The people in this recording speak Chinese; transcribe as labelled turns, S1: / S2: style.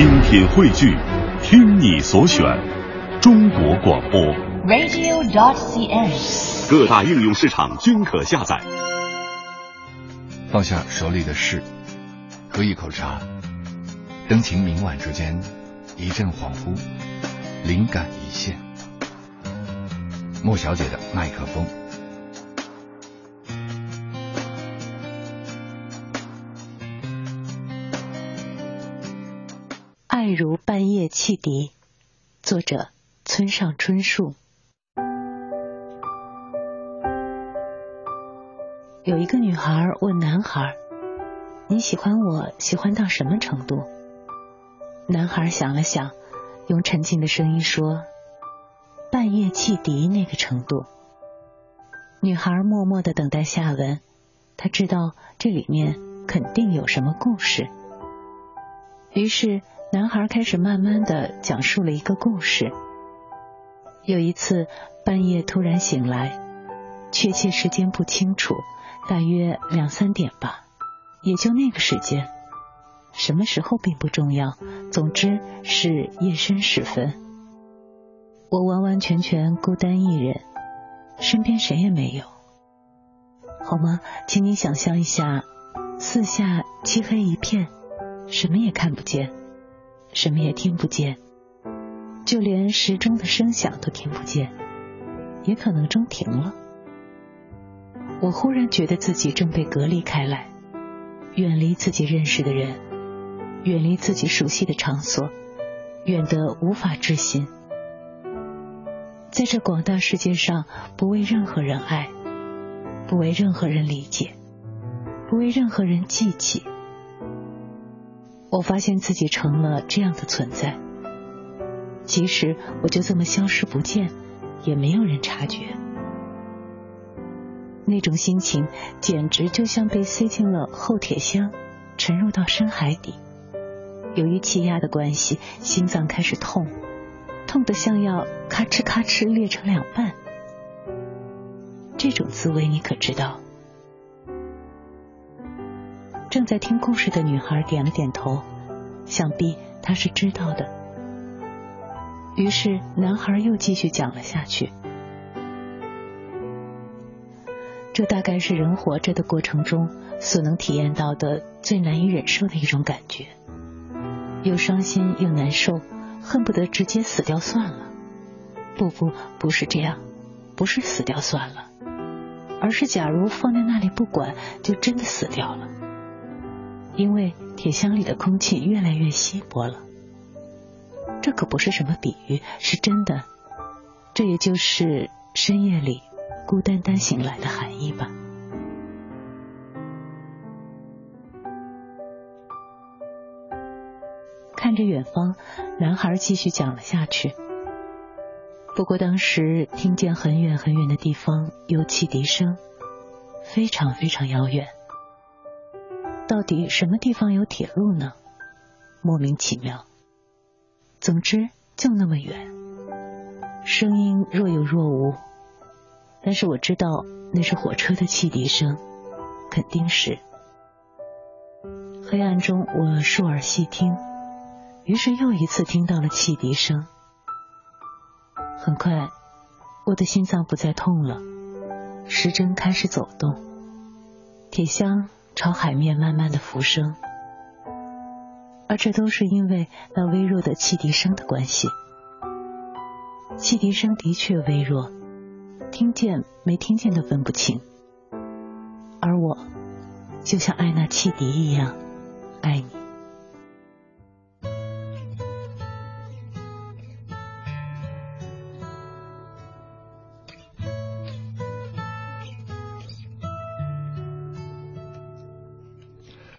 S1: 精品汇聚，听你所选，中国广播。
S2: radio.dot.cn，。
S1: 各大应用市场均可下载。
S3: 放下手里的事，喝一口茶，灯情明晚之间，一阵恍惚，灵感一现。莫小姐的麦克风。
S4: 爱如半夜汽笛，作者村上春树。有一个女孩问男孩：“你喜欢我喜欢到什么程度？”男孩想了想，用沉静的声音说：“半夜汽笛那个程度。”女孩默默的等待下文，她知道这里面肯定有什么故事。于是。男孩开始慢慢的讲述了一个故事。有一次半夜突然醒来，确切时间不清楚，大约两三点吧，也就那个时间。什么时候并不重要，总之是夜深时分。我完完全全孤单一人，身边谁也没有。好吗？请你想象一下，四下漆黑一片，什么也看不见。什么也听不见，就连时钟的声响都听不见，也可能钟停了。我忽然觉得自己正被隔离开来，远离自己认识的人，远离自己熟悉的场所，远得无法置信。在这广大世界上，不为任何人爱，不为任何人理解，不为任何人记起。我发现自己成了这样的存在，即使我就这么消失不见，也没有人察觉。那种心情简直就像被塞进了厚铁箱，沉入到深海底。由于气压的关系，心脏开始痛，痛得像要咔哧咔哧裂成两半。这种滋味你可知道？正在听故事的女孩点了点头，想必她是知道的。于是男孩又继续讲了下去。这大概是人活着的过程中所能体验到的最难以忍受的一种感觉，又伤心又难受，恨不得直接死掉算了。不不，不是这样，不是死掉算了，而是假如放在那里不管，就真的死掉了。因为铁箱里的空气越来越稀薄了，这可不是什么比喻，是真的。这也就是深夜里孤单单醒来的含义吧。看着远方，男孩继续讲了下去。不过当时听见很远很远的地方有汽笛声，非常非常遥远。到底什么地方有铁路呢？莫名其妙。总之就那么远，声音若有若无，但是我知道那是火车的汽笛声，肯定是。黑暗中我竖耳细听，于是又一次听到了汽笛声。很快，我的心脏不再痛了，时针开始走动，铁箱。朝海面慢慢的浮升，而这都是因为那微弱的汽笛声的关系。汽笛声的确微弱，听见没听见都分不清。而我就像爱那汽笛一样爱你。